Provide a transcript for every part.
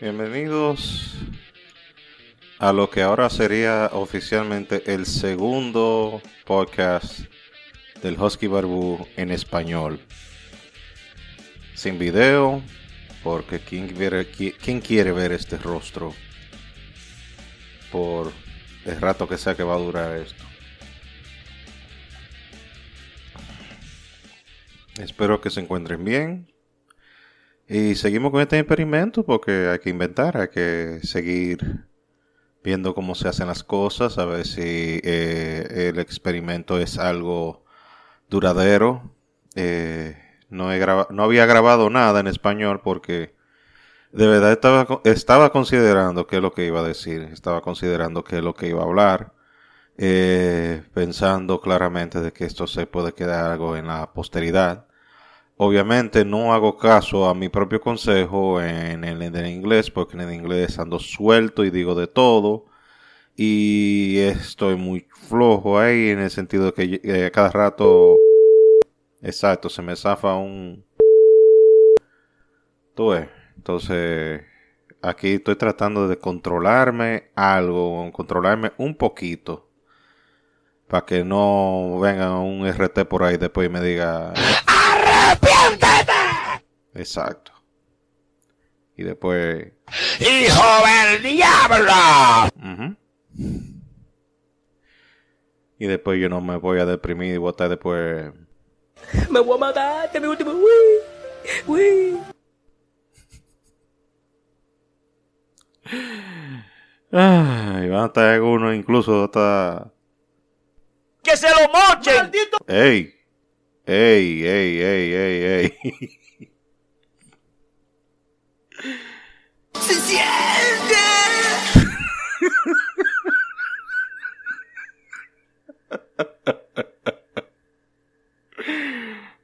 Bienvenidos a lo que ahora sería oficialmente el segundo podcast del Husky Barbu en español. Sin video, porque ¿quién quiere, quién quiere ver este rostro por el rato que sea que va a durar esto? Espero que se encuentren bien. Y seguimos con este experimento porque hay que inventar, hay que seguir viendo cómo se hacen las cosas, a ver si eh, el experimento es algo duradero. Eh, no, he no había grabado nada en español porque de verdad estaba, considerando qué es lo que iba a decir, estaba considerando qué es lo que iba a hablar, eh, pensando claramente de que esto se puede quedar algo en la posteridad. Obviamente no hago caso a mi propio consejo en el, inglés, porque en el inglés ando suelto y digo de todo. Y estoy muy flojo ahí en el sentido de que eh, cada rato, exacto, se me zafa un... Tú ves. Entonces, aquí estoy tratando de controlarme algo, controlarme un poquito. Para que no venga un RT por ahí después y me diga... Exacto. Y después. ¡Hijo del diablo! Y después yo no me voy a deprimir y votar después. Me voy a matar, este mi último. Uy, Ay, van a estar algunos incluso hasta. ¡Que se lo mochen! ¡Maldito! ¡Ey! ¡Ey, ey, ey, ey, ey! ¡Se siente!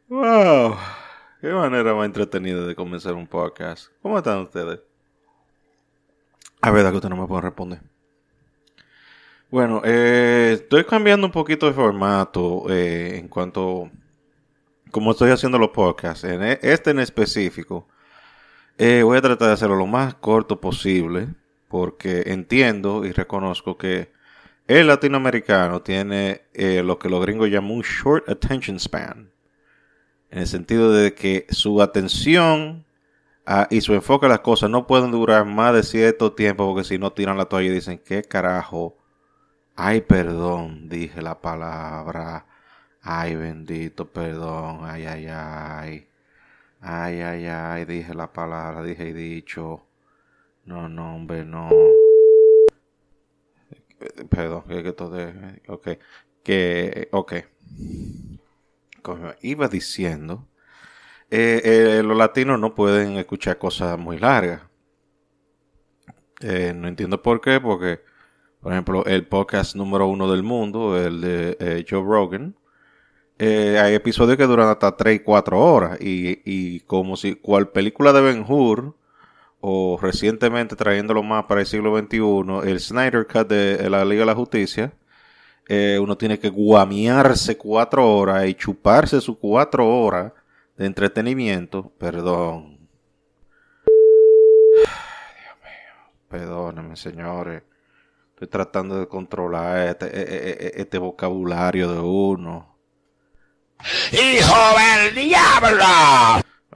wow, qué manera más entretenida de comenzar un podcast. ¿Cómo están ustedes? A ver, que usted no me puede responder. Bueno, eh, estoy cambiando un poquito de formato eh, en cuanto como estoy haciendo los podcasts. En e, este en específico eh, voy a tratar de hacerlo lo más corto posible porque entiendo y reconozco que el latinoamericano tiene eh, lo que los gringos llaman un short attention span. En el sentido de que su atención ah, y su enfoque a las cosas no pueden durar más de cierto tiempo porque si no tiran la toalla y dicen, ¿qué carajo? Ay, perdón, dije la palabra. Ay, bendito, perdón. Ay, ay, ay. Ay, ay, ay, dije la palabra, dije y dicho. No, no, hombre, no. Perdón, que todo Ok. Que, ok. Como iba diciendo, eh, eh, los latinos no pueden escuchar cosas muy largas. Eh, no entiendo por qué, porque, por ejemplo, el podcast número uno del mundo, el de Joe Rogan, eh, hay episodios que duran hasta 3 y 4 horas. Y, y como si cual película de Ben Hur, o recientemente trayéndolo más para el siglo XXI, el Snyder Cut de la Liga de la Justicia, eh, uno tiene que guamearse 4 horas y chuparse sus 4 horas de entretenimiento. Perdón. Dios mío. Perdónenme, señores. Estoy tratando de controlar este, e, e, e, este vocabulario de uno. ¡Hijo del diablo!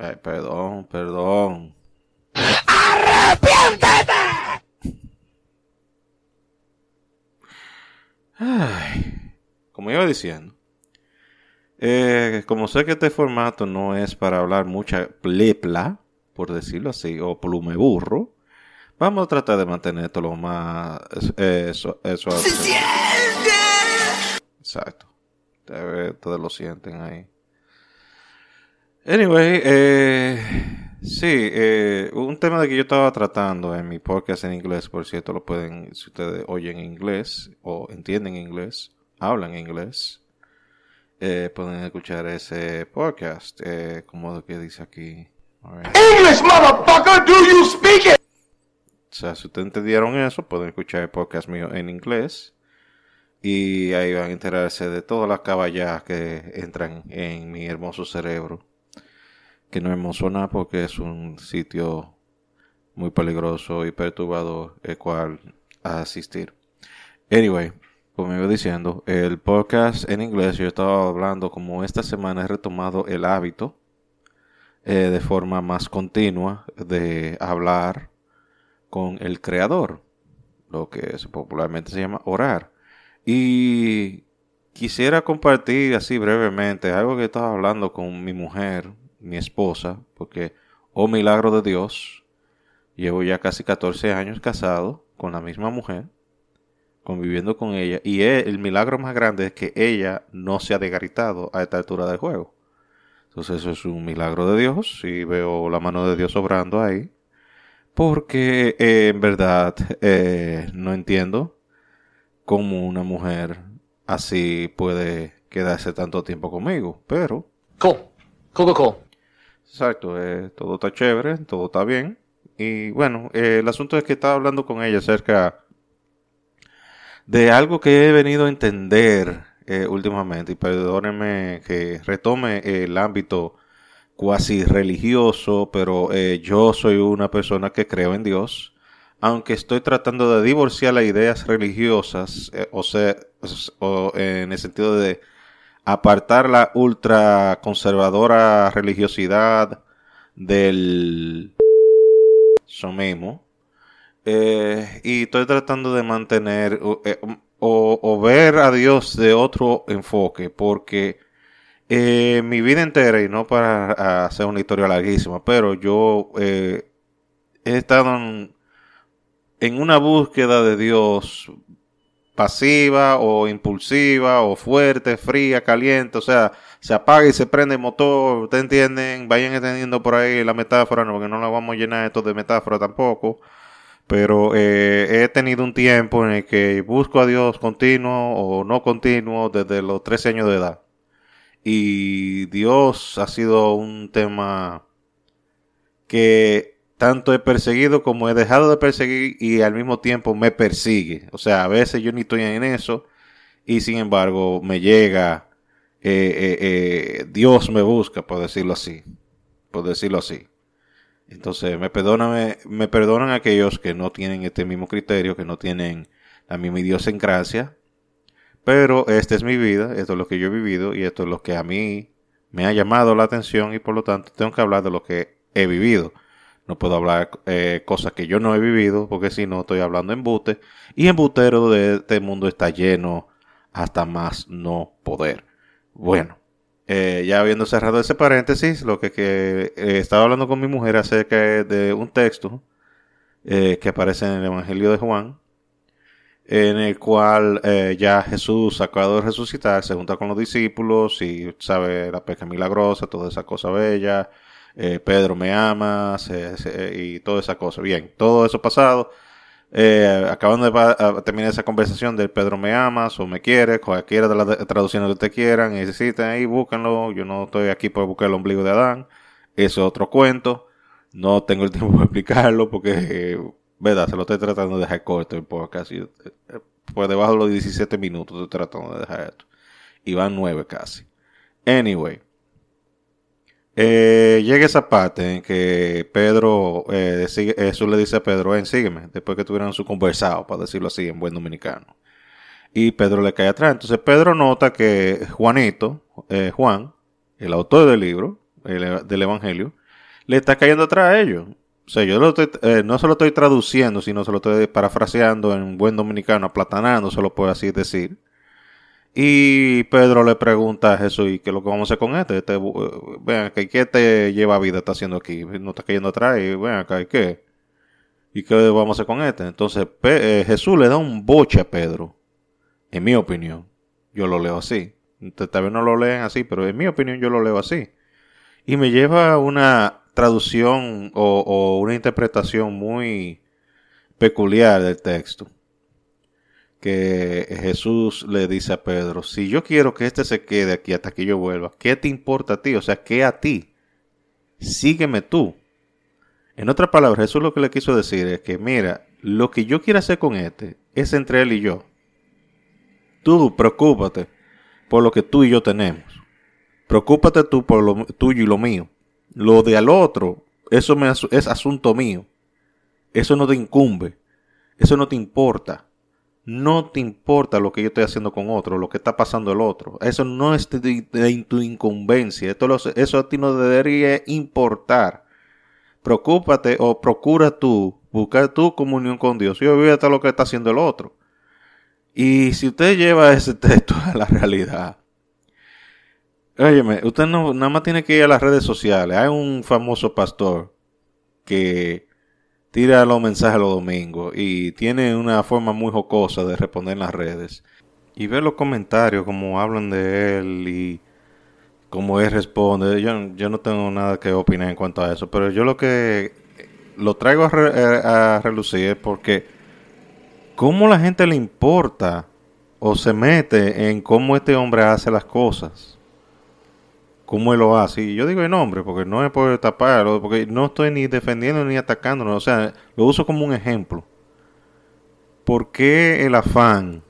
Eh, perdón, perdón. ¡Arrepiéntete! Ay, como iba diciendo, eh, como sé que este formato no es para hablar mucha plepla, por decirlo así, o plume burro, vamos a tratar de mantener esto lo más... Eh, eso, eso, Exacto. Todos lo sienten ahí. Anyway, eh, sí, eh, un tema de que yo estaba tratando en mi podcast en inglés, por cierto, lo pueden, si ustedes oyen inglés o entienden inglés, hablan inglés, eh, pueden escuchar ese podcast, eh, como lo que dice aquí. English, motherfucker, do you speak it? O sea, si ustedes entendieron eso, pueden escuchar el podcast mío en inglés. Y ahí van a enterarse de todas las caballas que entran en mi hermoso cerebro. Que no es hermoso nada porque es un sitio muy peligroso y perturbador el cual asistir. Anyway, como iba diciendo, el podcast en inglés yo estaba hablando como esta semana he retomado el hábito eh, de forma más continua de hablar con el creador, lo que popularmente se llama orar. Y quisiera compartir así brevemente algo que estaba hablando con mi mujer, mi esposa, porque, oh milagro de Dios, llevo ya casi 14 años casado con la misma mujer conviviendo con ella. Y el milagro más grande es que ella no se ha degaritado a esta altura del juego. Entonces eso es un milagro de Dios y veo la mano de Dios obrando ahí. Porque eh, en verdad eh, no entiendo cómo una mujer así puede quedarse tanto tiempo conmigo. Pero... Cool. Cool, cool, Exacto. Eh, todo está chévere, todo está bien. Y bueno, el asunto es que estaba hablando con ella acerca de algo que he venido a entender eh, últimamente, y perdónenme que retome el ámbito cuasi religioso, pero eh, yo soy una persona que creo en Dios, aunque estoy tratando de divorciar las ideas religiosas, eh, o sea, o en el sentido de apartar la ultra conservadora religiosidad del mismo eh, y estoy tratando de mantener eh, o, ver a Dios de otro enfoque, porque eh, mi vida entera, y no para hacer una historia larguísima, pero yo he estado en, en una búsqueda de Dios pasiva o impulsiva o fuerte, fría, caliente, o sea, se apaga y se prende el motor, ¿ustedes entienden? Vayan entendiendo por ahí la metáfora, no, porque no la vamos a llenar esto de metáfora tampoco pero eh, he tenido un tiempo en el que busco a Dios continuo o no continuo desde los 13 años de edad. Y Dios ha sido un tema que tanto he perseguido como he dejado de perseguir y al mismo tiempo me persigue. O sea, a veces yo ni estoy en eso y sin embargo me llega, eh, eh, Dios me busca, por decirlo así. Por decirlo así. Entonces, me perdonan, me perdonan aquellos que no tienen este mismo criterio, que no tienen la misma idiosincrasia. Pero esta es mi vida, esto es lo que yo he vivido y esto es lo que a mí me ha llamado la atención y por lo tanto tengo que hablar de lo que he vivido. No puedo hablar eh, cosas que yo no he vivido porque si no estoy hablando embute y embutero de este mundo está lleno hasta más no poder. Bueno, eh, ya habiendo cerrado ese paréntesis, lo que, que eh, estaba hablando con mi mujer acerca de un texto eh, que aparece en el Evangelio de Juan, en el cual ya Jesús acaba de resucitar, se junta con los discípulos y sabe la pesca milagrosa, toda esa cosa bella, Pedro me ama y toda esa cosa. Bien, todo eso pasado eh, acabando de terminar esa conversación del Pedro me amas o me quieres, cualquiera de las traducciones que ustedes quieran, necesiten ahí, búsquenlo. Yo no estoy aquí para buscar el ombligo de Adán. Eso es otro cuento. No tengo el tiempo de explicarlo porque, verdad, se lo estoy tratando de dejar corto el podcast. Eh, pues debajo de los 17 minutos estoy tratando de dejar esto. Y van 9 casi. Anyway. Eh, llega esa parte en que Pedro, eh, Jesús le dice a Pedro, ven, sígueme, después que tuvieron su conversado, para decirlo así, en buen dominicano. Y Pedro le cae atrás. Entonces Pedro nota que Juanito, eh, Juan, el autor del libro, del Evangelio, le está cayendo atrás a ellos. O sea, yo eh, no se lo estoy traduciendo, sino se lo estoy parafraseando en buen dominicano, aplatanando, se lo puedo así decir. Y Pedro le pregunta a Jesús, ¿y qué es lo que vamos a hacer con este? este vean, ¿qué te lleva vida está haciendo aquí? No está cayendo atrás y vean acá, ¿y qué? ¿Y qué vamos a hacer con este? Entonces eh, Jesús le da un boche a Pedro, en mi opinión. Yo lo leo así. Tal vez no lo leen así, pero en mi opinión yo lo leo así. Y me lleva una traducción o una interpretación muy peculiar del texto que Jesús le dice a Pedro, si yo quiero que este se quede aquí hasta que yo vuelva, ¿qué te importa a ti? O sea, ¿qué a ti? Sígueme tú. En otras palabras, Jesús lo que le quiso decir es que, mira, lo que yo quiero hacer con este es entre él y yo. Tú preocúpate por lo que tú y yo tenemos. Preocúpate tú por lo tuyo y lo mío. Lo de al otro, eso es asunto mío. Eso no te incumbe. Eso no te importa. No te importa lo que yo estoy haciendo con otro, lo que está pasando el otro. Eso no es de, tu incumbencia. Eso a ti no debería importar. Preocúpate o procura tú buscar tu comunión con Dios y olvídate lo que está haciendo el otro. Y si usted lleva ese texto a la realidad, óyeme, usted no, nada más tiene que ir a las redes sociales. Hay un famoso pastor que tira los mensajes los domingos y tiene una forma muy jocosa de responder en las redes. Y ver los comentarios, como hablan de él y cómo él responde. Yo, yo no tengo nada que opinar en cuanto a eso, pero yo lo que lo traigo a, a relucir es porque cómo la gente le importa o se mete en cómo este hombre hace las cosas cómo él lo hace. Y yo digo el nombre porque no es por taparlo, porque no estoy ni defendiendo ni atacándolo, o sea, lo uso como un ejemplo. ¿Por qué el afán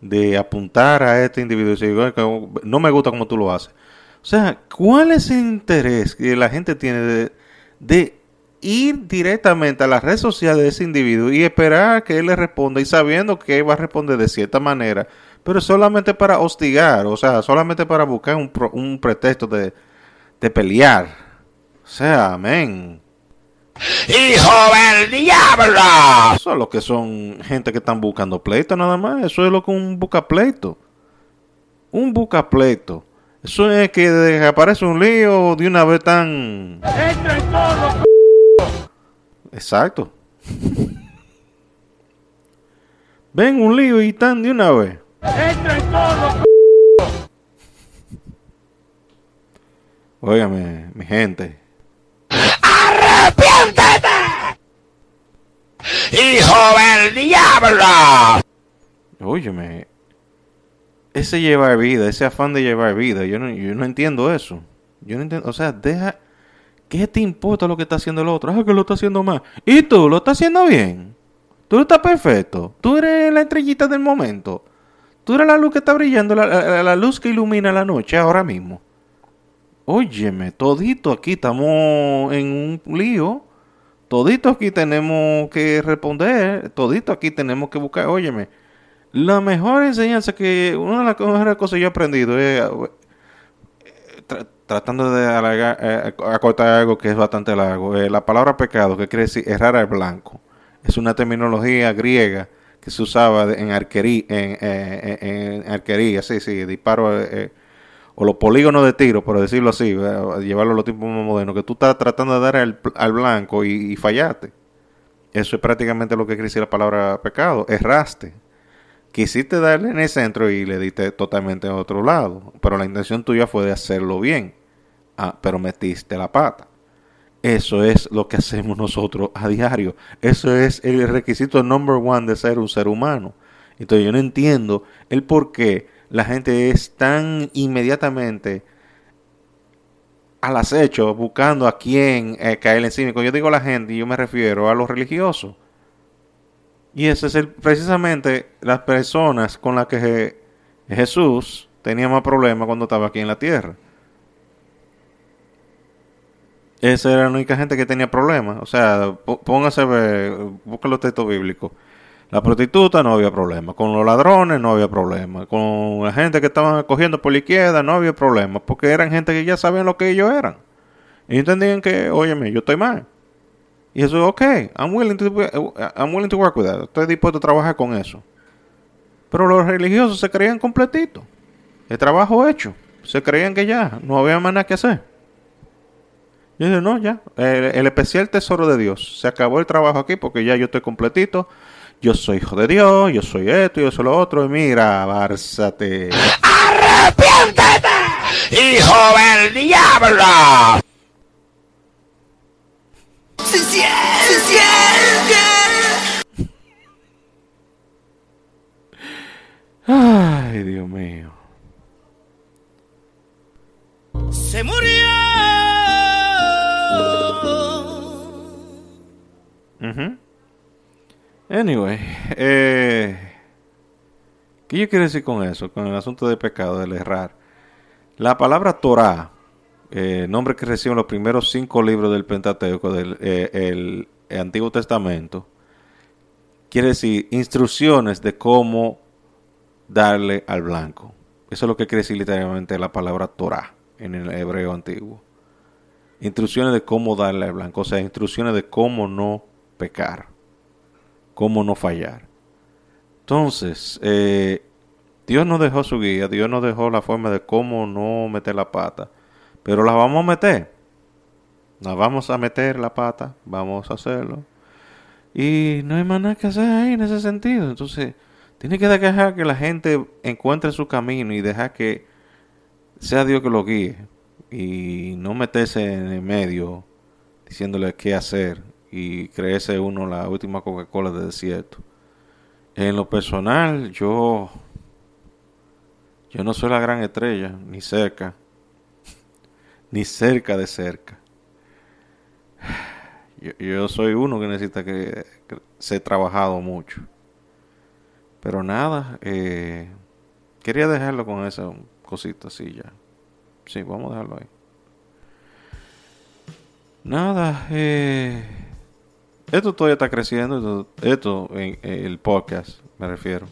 de apuntar a este individuo y decir, no me gusta como tú lo haces? O sea, ¿cuál es el interés que la gente tiene de, ir directamente a la red social de ese individuo y esperar que él le responda y sabiendo que él va a responder de cierta manera? Pero solamente para hostigar, o sea, solamente para buscar un, un pretexto de, de pelear. O sea, amén. ¡Hijo del diablo! Eso es lo que son gente que están buscando pleito nada más. Eso es lo que un busca pleito. Un busca pleito. Eso es que aparece un lío de una vez tan... ¡Entra en todo, Exacto. Ven un lío y tan de una vez. ¡Entra en todo, Óigame, mi gente. ¡Arrepiéntete! ¡Hijo del diablo! Óyeme. Ese llevar vida, ese afán de llevar vida, yo no, yo no entiendo eso. Yo no entiendo, o sea, deja... ¿Qué te importa lo que está haciendo el otro? Ah, que lo está haciendo mal. ¿Y tú lo estás haciendo bien? Tú estás perfecto. Tú eres la estrellita del momento. Tú eres la luz que está brillando, la, luz que ilumina la noche ahora mismo. Óyeme, todito aquí estamos en un lío. Todito aquí tenemos que responder. Todito aquí tenemos que buscar. Óyeme, la mejor enseñanza que. Una de las mejores cosas que yo he aprendido es. Eh, tratando de eh, acortar algo que es bastante largo. Eh, la palabra pecado, que quiere decir errar al blanco, es una terminología griega que se usaba en arquería, en, eh, en, arquería, sí, sí, disparo, eh, eh, o los polígonos de tiro, por decirlo así, llevarlo a los tiempos más modernos, que tú estás tratando de dar al, blanco y, fallaste. Eso es prácticamente lo que quiere la palabra pecado, erraste. Quisiste darle en el centro y le diste totalmente a otro lado, pero la intención tuya fue de hacerlo bien, ah, pero metiste la pata. Eso es lo que hacemos nosotros a diario. Eso es el requisito number one de ser un ser humano. Entonces yo no entiendo el por qué la gente es tan inmediatamente al acecho buscando a quién eh, caer encima. Cuando yo digo la gente, yo me refiero a los religiosos. Y ese es precisamente las personas con las que Jesús tenía más problemas cuando estaba aquí en la tierra. Esa era la única gente que tenía problemas. O sea, póngase busca los textos bíblicos. La prostituta no había problema. Con los ladrones no había problema. Con la gente que estaban cogiendo por la izquierda no había problema. Porque eran gente que ya sabían lo que ellos eran. Y entendían que, óyeme, yo estoy mal. Y eso es ok. I'm willing to, I'm willing to work with that. Estoy dispuesto a trabajar con eso. Pero los religiosos se creían completitos. El trabajo hecho. Se creían que ya no había más nada que hacer. Y dice, no, ya, el, especial tesoro de Dios. Se acabó el trabajo aquí porque ya yo estoy completito. Yo soy hijo de Dios, yo soy esto, yo soy lo otro. Y mira, bárzate. ¡Arrepiéntete, hijo del diablo! ¡Se siente! ¡Se siente! Ay, Dios mío. Se murió. Anyway, eh, ¿qué yo quiero decir con eso? Con el asunto de pecado, del errar. La palabra Torah, eh, nombre que reciben los primeros cinco libros del Pentateuco, del eh, Antiguo Testamento, quiere decir instrucciones de cómo darle al blanco. Eso es lo que quiere decir literalmente la palabra Torah en el hebreo antiguo. Instrucciones de cómo darle al blanco, o sea, instrucciones de cómo no pecar, cómo no fallar. Entonces, eh, Dios nos dejó su guía, Dios nos dejó la forma de cómo no meter la pata, pero la vamos a meter. La vamos a meter la pata, vamos a hacerlo. Y no hay más nada que hacer ahí en ese sentido. Entonces, tiene que dejar que la gente encuentre su camino y dejar que sea Dios que lo guíe. Y no meterse en el medio diciéndole qué hacer y creerse uno la última Coca-Cola del desierto. En lo personal, yo yo no soy la gran estrella, ni cerca, ni cerca de cerca. Yo, soy uno que necesita que, que se ha trabajado mucho. Pero nada, eh, quería dejarlo con esa cosita así ya. Sí, vamos a dejarlo ahí. Nada, eh, esto todavía está creciendo. Esto, en, el podcast, me refiero.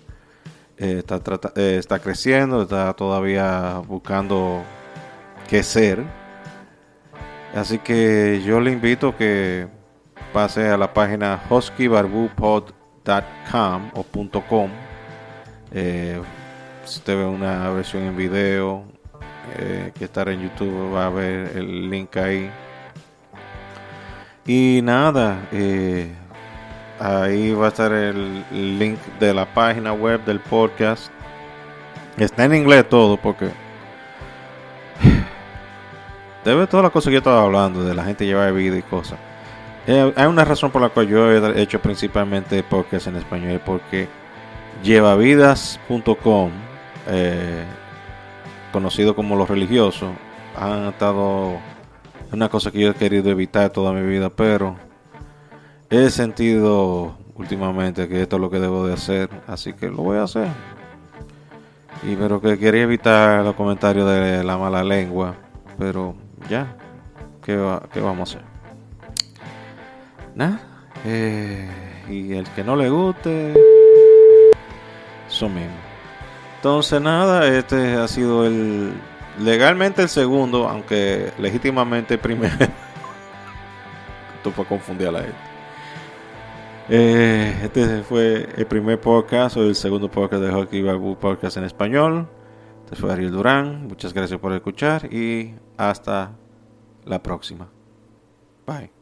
Eh, está, trata- eh, está creciendo, está todavía buscando qué ser. Así que yo le invito que pase a la página huskybarbupod.com o .com. Eh, si usted ve una versión en video que estará en YouTube, va a ver el link ahí. Y nada, eh, ahí va a estar el link de la página web del podcast. Está en inglés todo porque debe todas las cosas que yo estaba hablando, de la gente llevar vida y cosas. Eh, hay una razón por la cual yo he hecho principalmente podcast en español, porque llevavidas.com, eh, conocido como los religiosos, han estado una cosa que yo he querido evitar toda mi vida, pero he sentido últimamente que esto es lo que debo de hacer, así que lo voy a hacer. Y pero que quería evitar los comentarios de la mala lengua, pero ya, ¿qué, va- qué vamos a hacer? Nada, eh, y el que no le guste, eso mismo. Entonces nada, este ha sido el legalmente el segundo, aunque legítimamente el primero. Esto fue confundir a la gente. Eh, este fue el primer podcast o el segundo podcast de Hockey Barbu Podcast en español. Este fue Ariel Durán. Muchas gracias por escuchar y hasta la próxima. Bye.